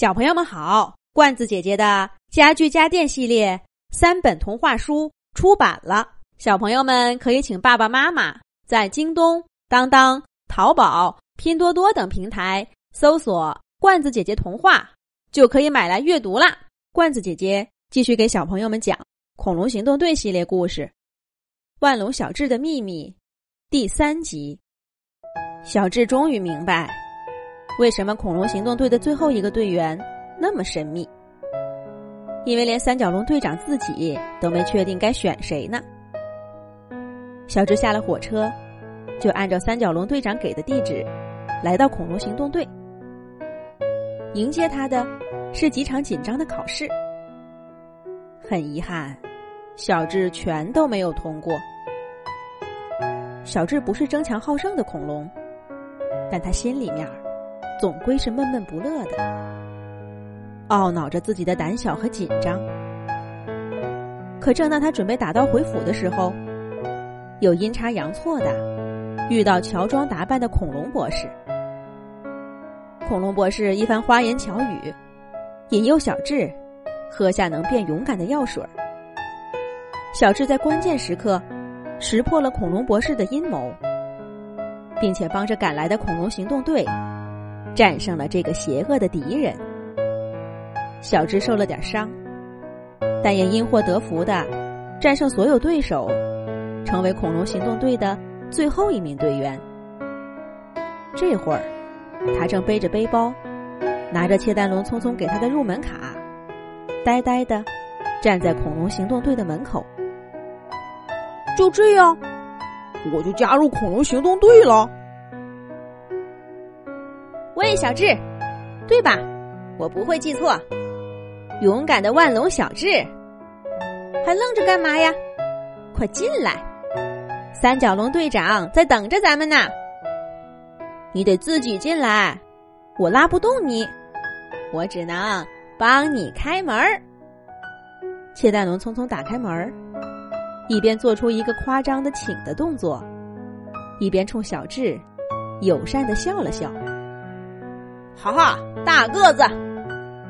小朋友们好，罐子姐姐的家具家电系列三本童话书出版了，小朋友们可以请爸爸妈妈在京东、当当、淘宝、拼多多等平台搜索“罐子姐姐童话”，就可以买来阅读啦。罐子姐姐继续给小朋友们讲《恐龙行动队》系列故事《万龙小智的秘密》第三集。小智终于明白。为什么恐龙行动队的最后一个队员那么神秘？因为连三角龙队长自己都没确定该选谁呢。小智下了火车，就按照三角龙队长给的地址，来到恐龙行动队。迎接他的是几场紧张的考试。很遗憾，小智全都没有通过。小智不是争强好胜的恐龙，但他心里面。总归是闷闷不乐的，懊恼着自己的胆小和紧张。可正当他准备打道回府的时候，有阴差阳错的遇到乔装打扮的恐龙博士。恐龙博士一番花言巧语，引诱小智喝下能变勇敢的药水。小智在关键时刻识破了恐龙博士的阴谋，并且帮着赶来的恐龙行动队。战胜了这个邪恶的敌人，小智受了点伤，但也因祸得福的战胜所有对手，成为恐龙行动队的最后一名队员。这会儿，他正背着背包，拿着切丹龙匆匆给他的入门卡，呆呆的站在恐龙行动队的门口。就这样，我就加入恐龙行动队了。喂，小智，对吧？我不会记错，勇敢的万龙小智，还愣着干嘛呀？快进来！三角龙队长在等着咱们呢。你得自己进来，我拉不动你，我只能帮你开门。切蛋龙匆匆打开门，一边做出一个夸张的请的动作，一边冲小智友善的笑了笑。哈哈，大个子，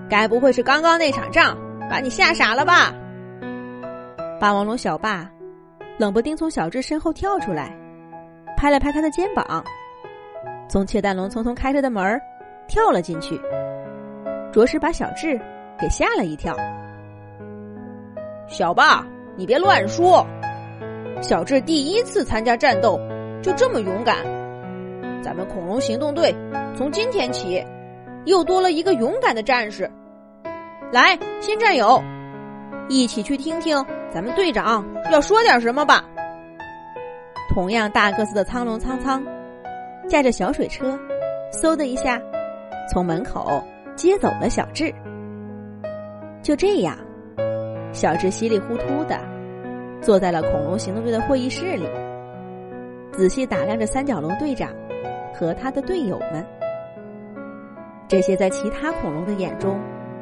该不会是刚刚那场仗把你吓傻了吧？霸王龙小霸冷不丁从小智身后跳出来，拍了拍他的肩膀，从窃蛋龙匆匆开着的门跳了进去，着实把小智给吓了一跳。小霸，你别乱说，小智第一次参加战斗就这么勇敢，咱们恐龙行动队从今天起。又多了一个勇敢的战士，来，新战友，一起去听听咱们队长要说点什么吧。同样大个子的苍龙苍苍，驾着小水车，嗖的一下，从门口接走了小智。就这样，小智稀里糊涂的坐在了恐龙行动队的会议室里，仔细打量着三角龙队长和他的队友们。这些在其他恐龙的眼中，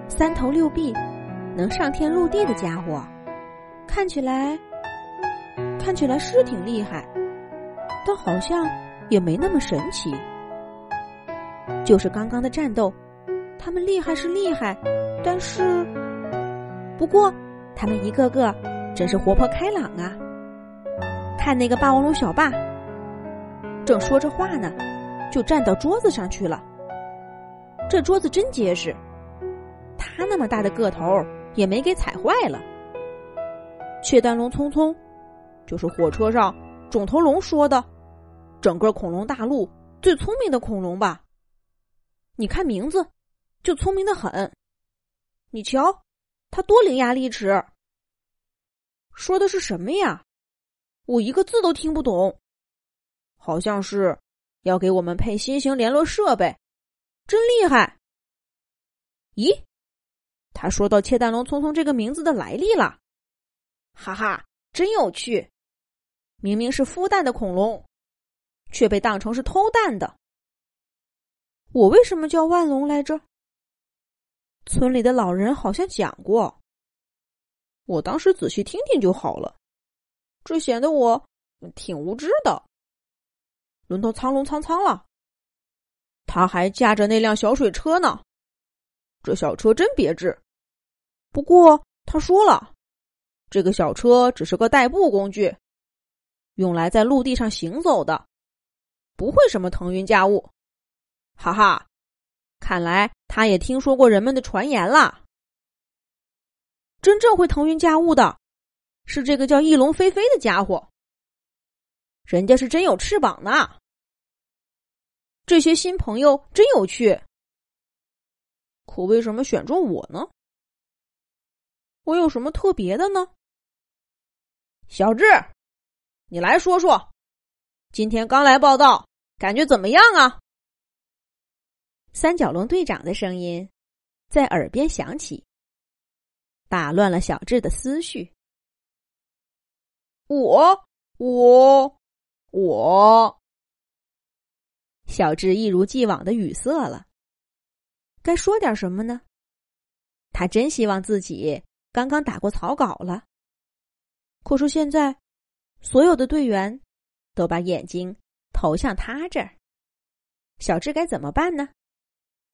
三头六臂，能上天入地的家伙，看起来，看起来是挺厉害，但好像也没那么神奇。就是刚刚的战斗，他们厉害是厉害，但是，不过他们一个个真是活泼开朗啊！看那个霸王龙小霸，正说着话呢，就站到桌子上去了。这桌子真结实，他那么大的个头也没给踩坏了。雀丹龙匆匆，就是火车上肿头龙说的，整个恐龙大陆最聪明的恐龙吧？你看名字，就聪明的很。你瞧，他多伶牙俐齿。说的是什么呀？我一个字都听不懂。好像是要给我们配新型联络设备。真厉害！咦，他说到切蛋龙匆匆这个名字的来历了，哈哈，真有趣！明明是孵蛋的恐龙，却被当成是偷蛋的。我为什么叫万龙来着？村里的老人好像讲过，我当时仔细听听就好了。这显得我挺无知的。轮到苍龙苍苍了。他还驾着那辆小水车呢，这小车真别致。不过他说了，这个小车只是个代步工具，用来在陆地上行走的，不会什么腾云驾雾。哈哈，看来他也听说过人们的传言了。真正会腾云驾雾的，是这个叫翼龙飞飞的家伙。人家是真有翅膀呢。这些新朋友真有趣，可为什么选中我呢？我有什么特别的呢？小智，你来说说，今天刚来报道，感觉怎么样啊？三角龙队长的声音在耳边响起，打乱了小智的思绪。我，我，我。小智一如既往的语塞了，该说点什么呢？他真希望自己刚刚打过草稿了。可是现在，所有的队员都把眼睛投向他这儿，小智该怎么办呢？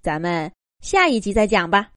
咱们下一集再讲吧。